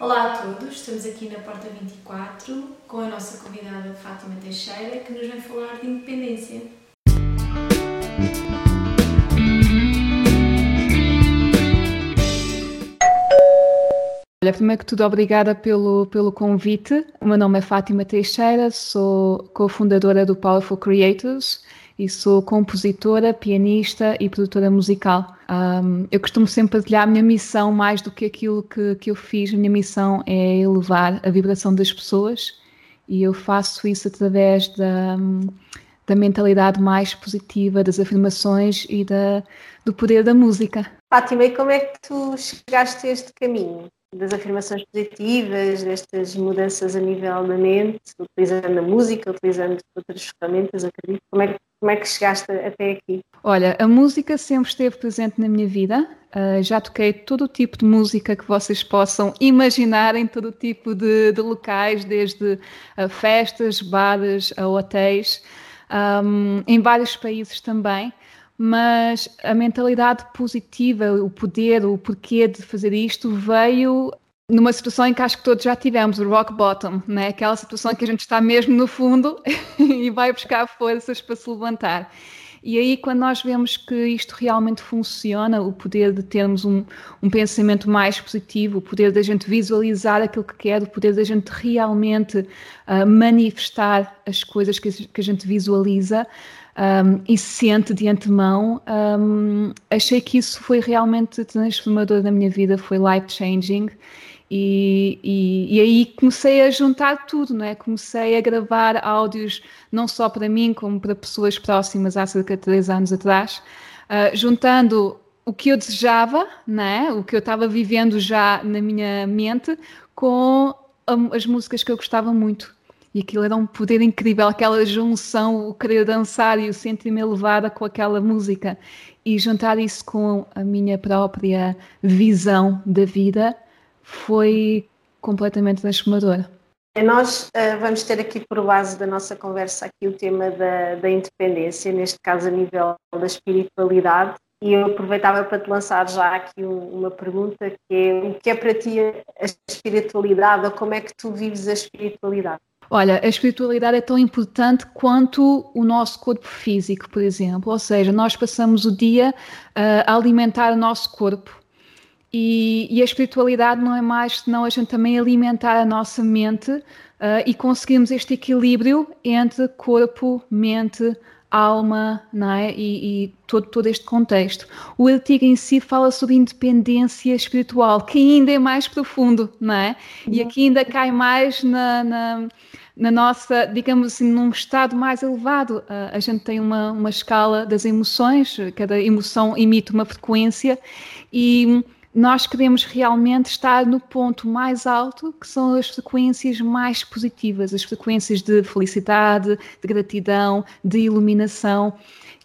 Olá a todos, estamos aqui na Porta 24 com a nossa convidada Fátima Teixeira que nos vem falar de independência. Olha, primeiro que tudo, obrigada pelo, pelo convite. O meu nome é Fátima Teixeira, sou cofundadora do Powerful Creators e sou compositora, pianista e produtora musical. Um, eu costumo sempre partilhar a minha missão mais do que aquilo que, que eu fiz. A minha missão é elevar a vibração das pessoas e eu faço isso através da, da mentalidade mais positiva, das afirmações e da, do poder da música. Fátima, e como é que tu chegaste a este caminho? das afirmações positivas, destas mudanças a nível da mente, utilizando a música, utilizando outras ferramentas, acredito. Como é, que, como é que chegaste até aqui? Olha, a música sempre esteve presente na minha vida. Uh, já toquei todo o tipo de música que vocês possam imaginar em todo o tipo de, de locais, desde uh, festas, bares, a hotéis, um, em vários países também mas a mentalidade positiva, o poder, o porquê de fazer isto veio numa situação em que acho que todos já tivemos, o rock bottom, né? aquela situação em que a gente está mesmo no fundo e vai buscar forças para se levantar. E aí, quando nós vemos que isto realmente funciona, o poder de termos um, um pensamento mais positivo, o poder da gente visualizar aquilo que quer, o poder da gente realmente uh, manifestar as coisas que, que a gente visualiza, um, e sente de antemão, um, achei que isso foi realmente transformador na minha vida, foi life-changing. E, e, e, aí comecei a juntar tudo, não é? Comecei a gravar áudios não só para mim, como para pessoas próximas há cerca de três anos atrás, uh, juntando o que eu desejava, não é? O que eu estava vivendo já na minha mente, com as músicas que eu gostava muito e aquilo era um poder incrível, aquela junção, o querer dançar e o sentir-me elevada com aquela música e juntar isso com a minha própria visão da vida foi completamente transformador. Nós uh, vamos ter aqui por base da nossa conversa aqui o tema da, da independência, neste caso a nível da espiritualidade, e eu aproveitava para te lançar já aqui um, uma pergunta que é o que é para ti a espiritualidade ou como é que tu vives a espiritualidade? Olha, a espiritualidade é tão importante quanto o nosso corpo físico, por exemplo. Ou seja, nós passamos o dia uh, a alimentar o nosso corpo. E, e, a espiritualidade não é mais senão a gente também alimentar a nossa mente uh, e conseguirmos este equilíbrio entre corpo, mente, alma não é? e, e todo, todo este contexto. O artigo em si fala sobre independência espiritual, que ainda é mais profundo, não é? E uhum. aqui ainda cai mais na, na na nossa, digamos assim, num estado mais elevado. a gente tem uma, uma escala das emoções, cada emoção emite uma frequência e nós queremos realmente estar no ponto mais alto, que são as frequências mais positivas, as frequências de felicidade, de gratidão, de iluminação.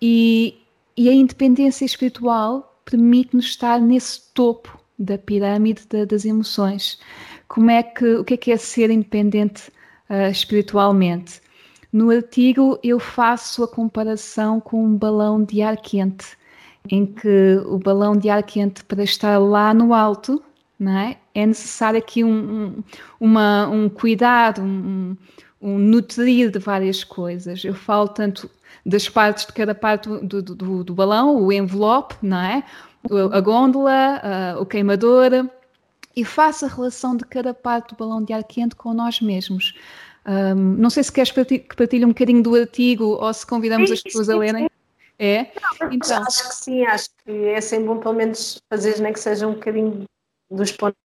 E, e a independência espiritual permite-nos estar nesse topo da pirâmide de, das emoções. Como é que, o que é, que é ser independente uh, espiritualmente. No artigo eu faço a comparação com um balão de ar quente, em que o balão de ar quente para estar lá no alto, não é? é necessário aqui um, um, uma, um cuidado, um, um nutrir de várias coisas. Eu falo tanto das partes de cada parte do, do, do balão, o envelope, não é? A gôndola, uh, o queimador, e faço a relação de cada parte do balão de ar quente com nós mesmos. Um, não sei se queres que partilhe um bocadinho do artigo ou se convidamos sim, as pessoas sim, a lerem. É? Não, então. Acho que sim, acho que é sempre bom pelo menos fazer nem que seja um bocadinho dos pontos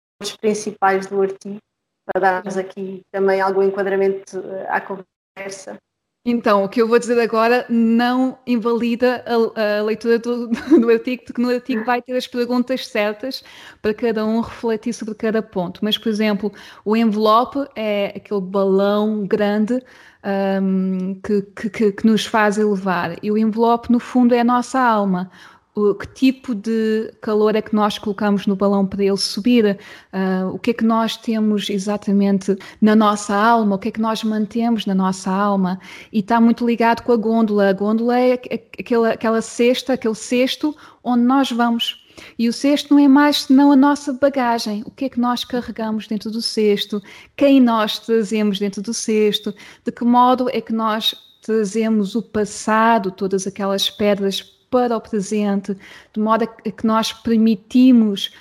principais do artigo, para darmos aqui também algum enquadramento eh, à conversa. Então, o que eu vou dizer agora não invalida a, a leitura do, do, artigo, porque no artigo vai ter as perguntas certas para cada um refletir sobre cada ponto. Mas, por exemplo, o envelope é aquele balão grande um, que, que, que nos faz elevar, e o envelope, no fundo, é a nossa alma que tipo de calor é que nós colocamos no balão para ele subir, uh, o que é que nós temos exatamente na nossa alma, o que é que nós mantemos na nossa alma, e está muito ligado com a gôndola. A gôndola é aquela, aquela cesta, aquele cesto onde nós vamos. E o cesto não é mais senão a nossa bagagem. O que é que nós carregamos dentro do cesto? Quem nós trazemos dentro do cesto? De que modo é que nós trazemos o passado, todas aquelas pedras para o presente, de modo a que nós permitimos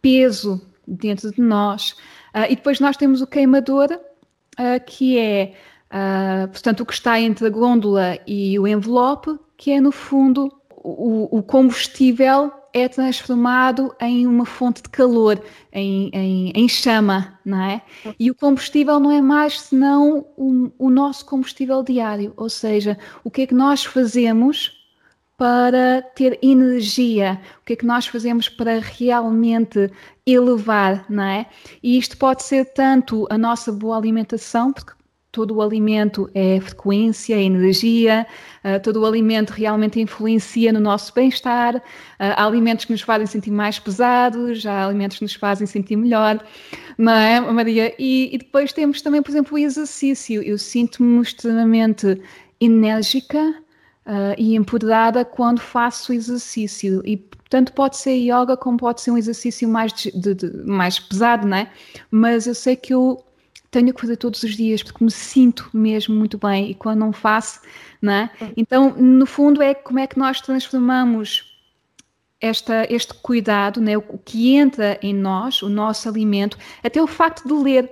peso dentro de nós. Uh, e depois nós temos o queimador, uh, que é, uh, portanto, o que está entre a gôndola e o envelope, que é, no fundo, o, o combustível é transformado em uma fonte de calor, em, em, em, chama, não é? E o combustível não é mais senão o, o nosso combustível diário, ou seja, o que é que nós fazemos para ter energia, o que é que nós fazemos para realmente elevar, não é? E isto pode ser tanto a nossa boa alimentação, porque todo o alimento é frequência, é energia, uh, todo o alimento realmente influencia no nosso bem-estar. Uh, há alimentos que nos fazem sentir mais pesados, há alimentos que nos fazem sentir melhor, não é, Maria? E, e depois temos também, por exemplo, o exercício. Eu sinto-me extremamente enérgica uh, e empoderada quando faço exercício. E tanto pode ser yoga como pode ser um exercício mais, de, de, de, mais pesado, não é? Mas eu sei que eu tenho que fazer todos os dias porque me sinto mesmo muito bem e quando não faço, não é? Então, no fundo, é como é que nós transformamos esta, este cuidado, né, o que entra em nós, o nosso alimento, até o facto de ler.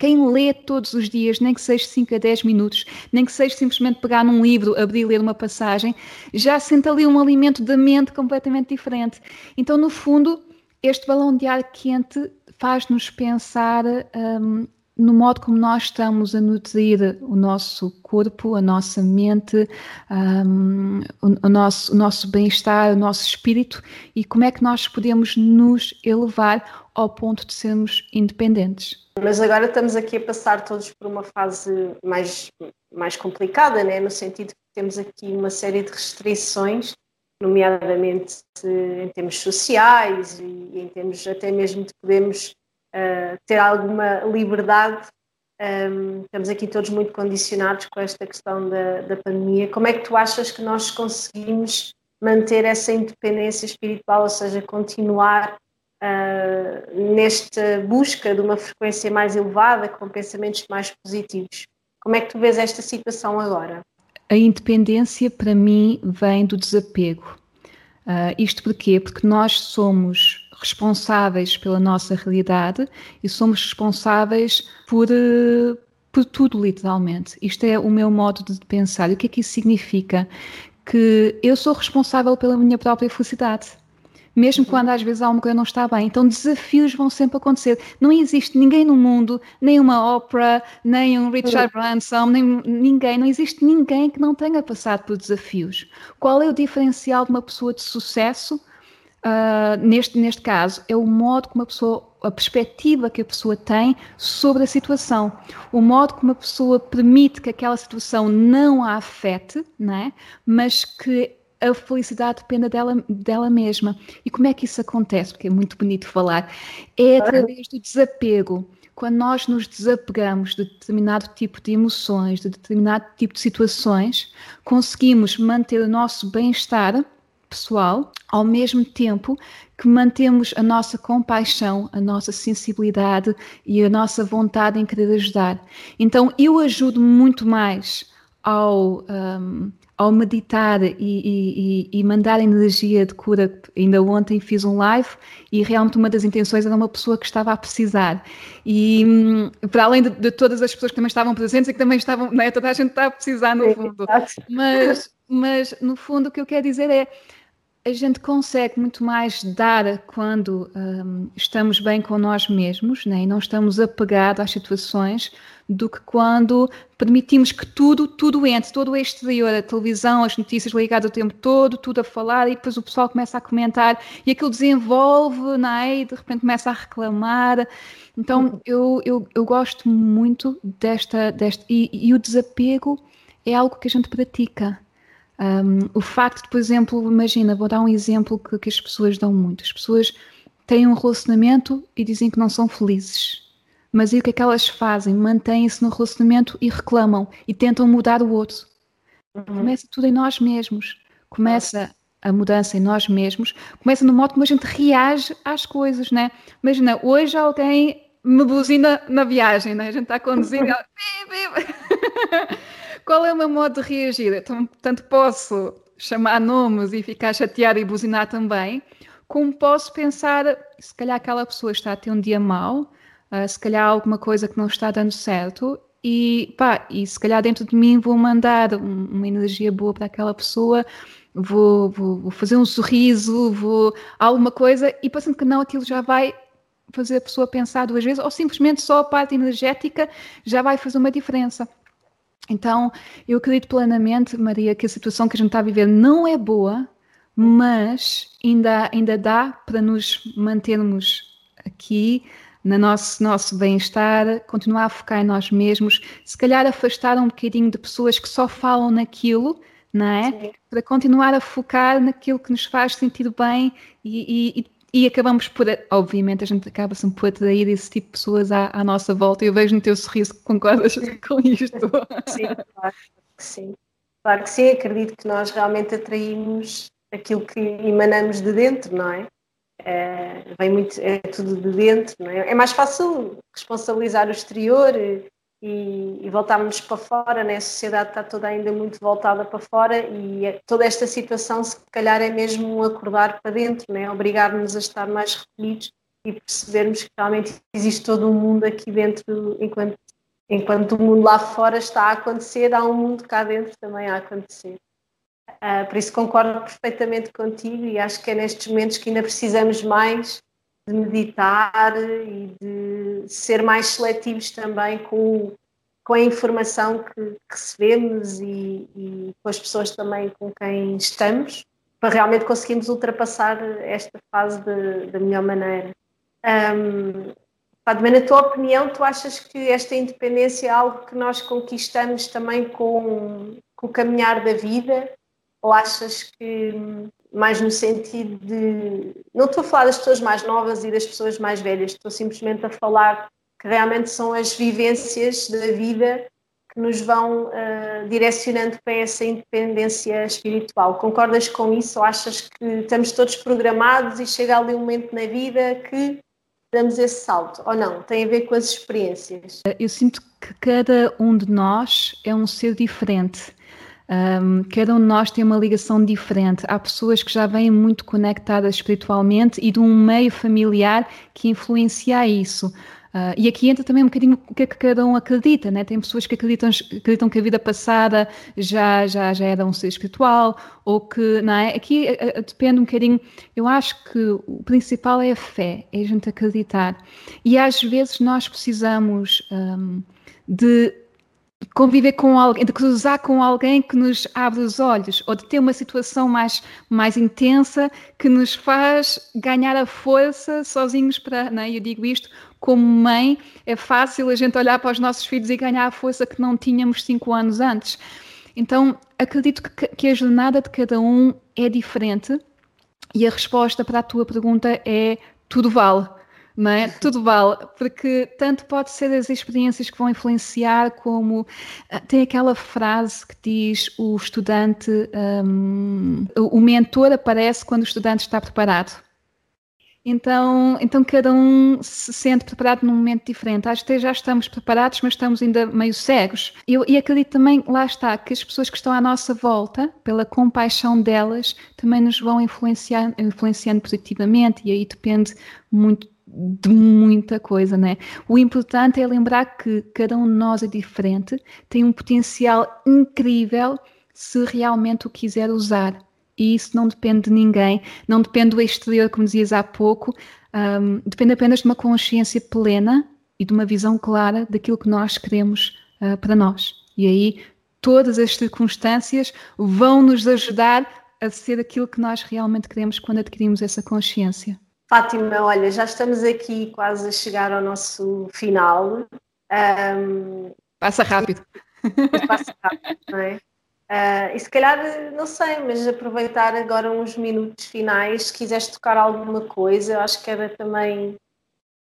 Quem lê todos os dias, nem que seja 5 a 10 minutos, nem que seja simplesmente pegar num livro, abrir e ler uma passagem, já sente ali um alimento da mente completamente diferente. Então, no fundo, este balão de ar quente faz-nos pensar um, no modo como nós estamos a nutrir o nosso corpo, a nossa mente, um, o, o, nosso, o nosso bem-estar, o nosso espírito e como é que nós podemos nos elevar ao ponto de sermos independentes. Mas agora estamos aqui a passar todos por uma fase mais, mais complicada, né? no sentido que temos aqui uma série de restrições, nomeadamente em termos sociais e em termos até mesmo de podermos uh, ter alguma liberdade. Um, estamos aqui todos muito condicionados com esta questão da, da pandemia. Como é que tu achas que nós conseguimos manter essa independência espiritual, ou seja, continuar uh, nesta busca de uma frequência mais elevada, com pensamentos mais positivos? Como é que tu vês esta situação agora? A independência, para mim, vem do desapego. Uh, isto porquê? Porque nós somos responsáveis pela nossa realidade e somos responsáveis por, uh, por tudo, literalmente. Isto é o meu modo de pensar. E o que é que isso significa? Que eu sou responsável pela minha própria felicidade mesmo quando às vezes alguma coisa não está bem. Então desafios vão sempre acontecer. Não existe ninguém no mundo, nem uma Oprah, nem um Richard Branson, nem ninguém, não existe ninguém que não tenha passado por desafios. Qual é o diferencial de uma pessoa de sucesso? Uh, neste, neste caso, é o modo como a pessoa, a perspectiva que a pessoa tem sobre a situação, o modo como a pessoa permite que aquela situação não a afete, não é? mas que a felicidade depende dela, dela mesma. E como é que isso acontece? Porque é muito bonito falar. É através do desapego. Quando nós nos desapegamos de determinado tipo de emoções, de determinado tipo de situações, conseguimos manter o nosso bem-estar pessoal, ao mesmo tempo que mantemos a nossa compaixão, a nossa sensibilidade e a nossa vontade em querer ajudar. Então, eu ajudo muito mais ao, um, ao meditar e, e, e, mandar energia de cura, ainda ontem fiz um live e realmente uma das intenções era uma pessoa que estava a precisar. E hum, para além de, de, todas as pessoas que também estavam presentes e que também estavam, não é? toda a gente está a precisar no fundo. Mas, mas no fundo o que eu quero dizer é a gente consegue muito mais dar quando um, estamos bem com nós mesmos né? e não estamos apegados às situações do que quando permitimos que tudo, tudo entre, todo o exterior, a televisão, as notícias ligadas o tempo todo, tudo a falar e depois o pessoal começa a comentar e aquilo desenvolve né? e de repente começa a reclamar. Então eu, eu, eu gosto muito desta, desta e, e o desapego é algo que a gente pratica. Um, o facto de, por exemplo, imagina, vou dar um exemplo que, que as pessoas dão muito. As pessoas têm um relacionamento e dizem que não são felizes. Mas e o que é que elas fazem? Mantêm-se no relacionamento e reclamam e tentam mudar o outro. Uhum. Começa tudo em nós mesmos. Começa a mudança em nós mesmos, começa no modo como a gente reage às coisas, né? Imagina, hoje alguém me buzina na viagem, né? A gente está a conduzir e Qual é o meu modo de reagir? Então, tanto posso chamar nomes e ficar chateada e buzinar também, como posso pensar, se calhar aquela pessoa está a ter um dia mau, uh, se calhar alguma coisa que não está dando certo, e pá, e se calhar dentro de mim vou mandar um, uma energia boa para aquela pessoa, vou, vou, vou, fazer um sorriso, vou alguma coisa, e passando que não, aquilo já vai fazer a pessoa pensar duas vezes, ou simplesmente só a parte energética já vai fazer uma diferença. Então, eu acredito plenamente, Maria, que a situação que a gente está a viver não é boa, mas ainda, ainda dá para nos mantermos aqui no nosso, nosso bem-estar, continuar a focar em nós mesmos, se calhar afastar um bocadinho de pessoas que só falam naquilo, não é? Sim. Para continuar a focar naquilo que nos faz sentir bem e, e, e acabamos por, obviamente, a gente acaba sempre por atrair esse tipo de pessoas à, à nossa volta. Eu vejo no teu sorriso que concordas com isto. Sim, claro que sim. Claro que sim, acredito que nós realmente atraímos aquilo que emanamos de dentro, não é? É vem muito, é tudo de dentro, não é? É mais fácil responsabilizar o exterior e, e voltarmos para fora, né? a sociedade está toda ainda muito voltada para fora e é, toda esta situação se calhar é mesmo um acordar para dentro, né? obrigar-nos a estar mais recolhidos e percebermos que realmente existe todo um mundo aqui dentro, enquanto, enquanto o mundo lá fora está a acontecer, há um mundo cá dentro também a acontecer. Uh, por isso concordo perfeitamente contigo e acho que é nestes momentos que ainda precisamos mais de meditar e de ser mais seletivos também com, com a informação que, recebemos e, e, com as pessoas também com quem estamos, para realmente conseguirmos ultrapassar esta fase da melhor maneira. Um, na tua opinião, tu achas que esta independência é algo que nós conquistamos também com, com o caminhar da vida? Ou achas que mais no sentido de. Não estou a falar das pessoas mais novas e das pessoas mais velhas, estou simplesmente a falar que realmente são as vivências da vida que nos vão uh, direcionando para essa independência espiritual. Concordas com isso ou achas que estamos todos programados e chega ali um momento na vida que damos esse salto? Ou não? Tem a ver com as experiências? Eu sinto que cada um de nós é um ser diferente um, cada um de nós tem uma ligação diferente. Há pessoas que já vêm muito conectadas espiritualmente e de um meio familiar que influencia isso. Uh, e aqui entra também um bocadinho o que é que cada um acredita, né? Tem pessoas que acreditam, acreditam que a vida passada já, já, já era um ser espiritual, ou que, não é? Aqui uh, depende um bocadinho, eu acho que o principal é a fé, é a gente acreditar. E às vezes nós precisamos um, de conviver com alguém, de cruzar com alguém que nos abre os olhos, ou de ter uma situação mais, mais intensa que nos faz ganhar a força sozinhos para. Não é? Eu digo isto como mãe, é fácil a gente olhar para os nossos filhos e ganhar a força que não tínhamos cinco anos antes. Então, acredito que, que a jornada de cada um é diferente e a resposta para a tua pergunta é tudo vale não é? Tudo vale, porque tanto pode ser as experiências que vão influenciar, como uh, tem aquela frase que diz o estudante, um, o mentor aparece quando o estudante está preparado. Então, então cada um se sente preparado num momento diferente. Às vezes já estamos preparados, mas estamos ainda meio cegos. Eu, e acredito também, lá está, que as pessoas que estão à nossa volta, pela compaixão delas, também nos vão influenciar, influenciando positivamente, e aí depende muito de muita coisa, né? O importante é lembrar que cada um de nós é diferente, tem um potencial incrível se realmente o quiser usar. E isso não depende de ninguém, não depende do exterior, como dizias há pouco, um, depende apenas de uma consciência plena e de uma visão clara daquilo que nós queremos uh, para nós. E aí todas as circunstâncias vão nos ajudar a ser aquilo que nós realmente queremos quando adquirimos essa consciência. Fátima, olha, já estamos aqui quase a chegar ao nosso final. Um, passa rápido. Passa rápido, não é? Uh, e se calhar, não sei, mas aproveitar agora uns minutos finais, se quiseres tocar alguma coisa, acho que era também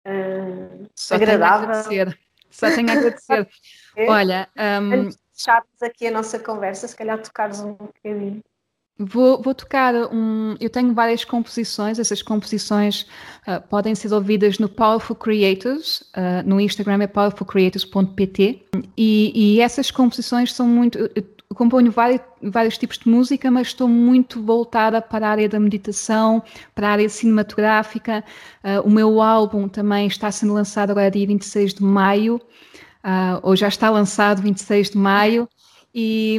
uh, Só agradável. Tenho a agradecer. Só tenho a agradecer. Olha, um... antes de fecharmos aqui a nossa conversa, se calhar tocares um bocadinho. Vou, vou, tocar um. Eu tenho várias composições, essas composições uh, podem ser ouvidas no Powerful Creators, uh, no Instagram é powerfulcreators.pt, e, e, essas composições são muito. Eu componho vários, vários tipos de música, mas estou muito voltada para a área da meditação, para a área cinematográfica. Uh, o meu álbum também está sendo lançado agora dia 26 de maio, ou já está lançado 26 de maio. E,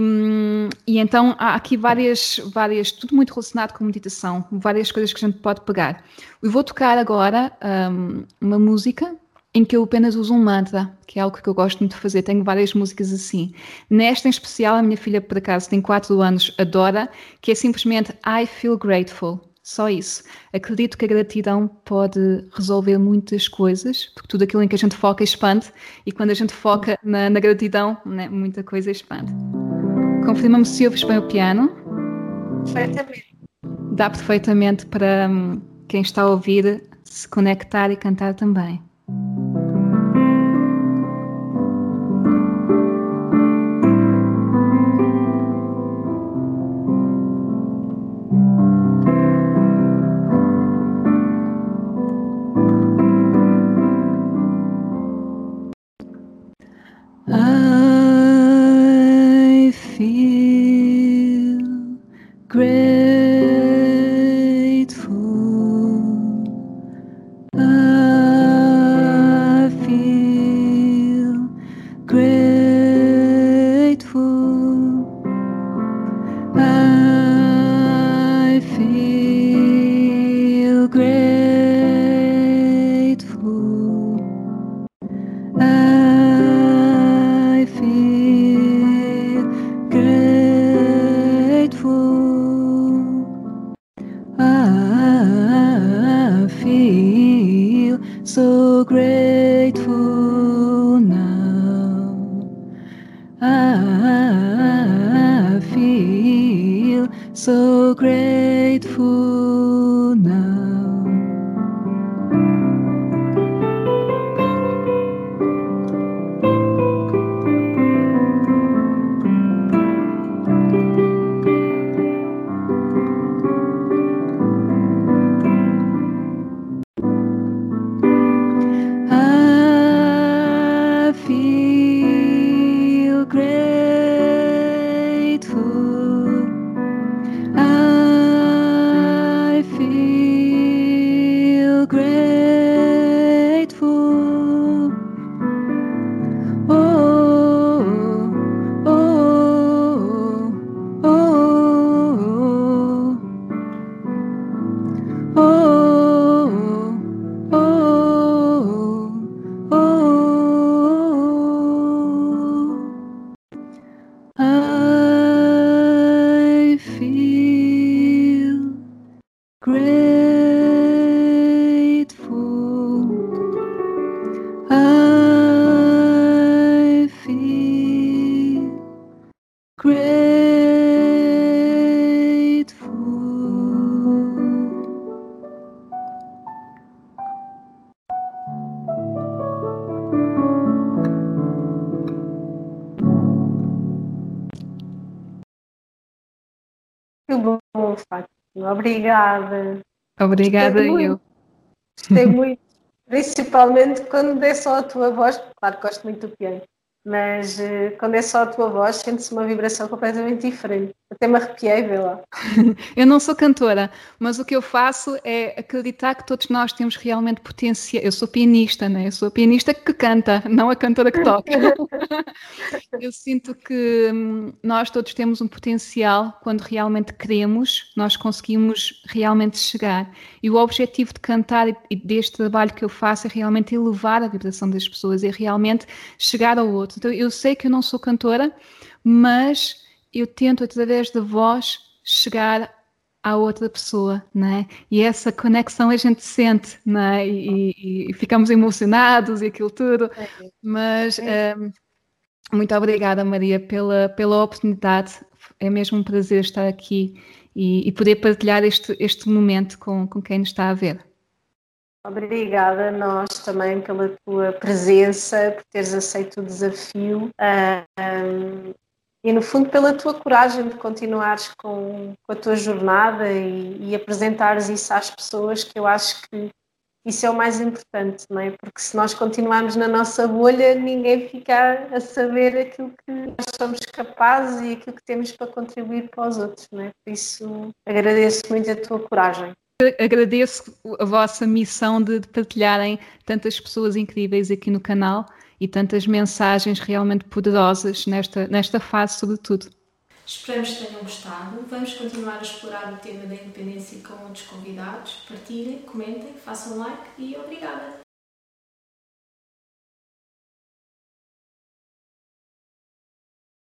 e, então há aqui várias, várias, tudo muito relacionado com meditação, várias coisas que a gente pode pegar. Eu vou tocar agora um, uma música em que eu apenas uso um mantra, que é algo que eu gosto muito de fazer. Tenho várias músicas assim. Nesta em especial, a minha filha, por acaso, tem 4 anos, adora, que é simplesmente I Feel Grateful. Só isso. Acredito que a gratidão pode resolver muitas coisas, porque tudo aquilo em que a gente foca expande, e quando a gente foca na, na gratidão, né, muita coisa expande. Confirma-me se ouves bem o piano. Perfeitamente. Dá perfeitamente para hum, quem está a ouvir se conectar e cantar também. Obrigada. Obrigada eu. Gostei muito, principalmente quando é só a tua voz, claro que gosto muito do piano, mas uh, quando é só a tua voz, sente-se uma vibração completamente diferente. Até me arrepiei, vê lá. eu não sou cantora, mas o que eu faço é acreditar que todos nós temos realmente potencial. Eu sou pianista, né? Eu sou a pianista que canta, não a cantora que toca. eu sinto que hum, nós todos temos um potencial quando realmente queremos, nós conseguimos realmente chegar. E o objetivo de cantar e deste trabalho que eu faço é realmente elevar a vibração das pessoas, é realmente chegar ao outro. Então eu sei que eu não sou cantora, mas eu tento através da voz chegar à outra pessoa, né? E essa conexão a gente sente, né? E, e, e ficamos emocionados e aquilo tudo. Mas um, muito obrigada, Maria, pela, pela oportunidade. É mesmo um prazer estar aqui e, e poder partilhar este, este momento com, com quem nos está a ver. Obrigada a nós também pela tua presença, por teres aceito o desafio. Uh, um, e no fundo pela tua coragem de continuares com, com a tua jornada e, e apresentares isso às pessoas, que eu acho que isso é o mais importante, não é? Porque se nós continuarmos na nossa bolha, ninguém fica a saber aquilo que nós somos capazes e aquilo que temos para contribuir para os outros, não é? Por isso agradeço muito a tua coragem. Agradeço a vossa missão de, de partilharem tantas pessoas incríveis aqui no canal e tantas mensagens realmente poderosas nesta, nesta fase, sobretudo. Esperamos que tenham gostado. Vamos continuar a explorar o tema da independência com outros convidados. Partilhem, comentem, façam like e obrigada!